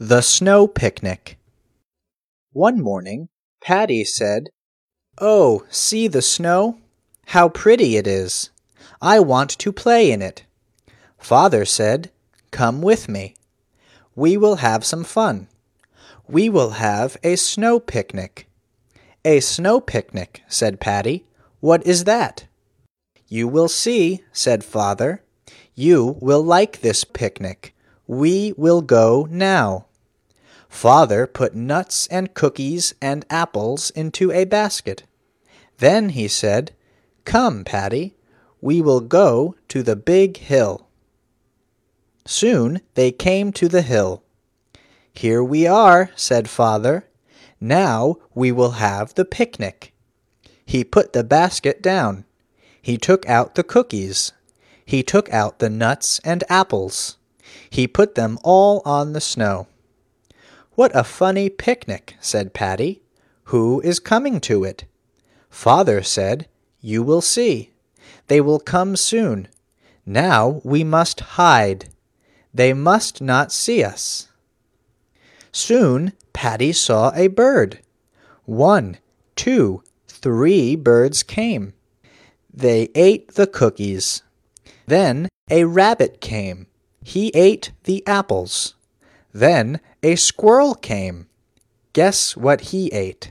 The Snow Picnic One morning, Paddy said, Oh, see the snow! How pretty it is! I want to play in it. Father said, Come with me. We will have some fun. We will have a snow picnic. A snow picnic, said Paddy. What is that? You will see, said Father. You will like this picnic. We will go now. Father put nuts and cookies and apples into a basket. Then he said, Come, Paddy, we will go to the big hill. Soon they came to the hill. Here we are, said Father. Now we will have the picnic. He put the basket down. He took out the cookies. He took out the nuts and apples. He put them all on the snow. What a funny picnic, said Paddy. Who is coming to it? Father said, You will see. They will come soon. Now we must hide. They must not see us. Soon Paddy saw a bird. One, two, three birds came. They ate the cookies. Then a rabbit came. He ate the apples. Then a squirrel came. Guess what he ate?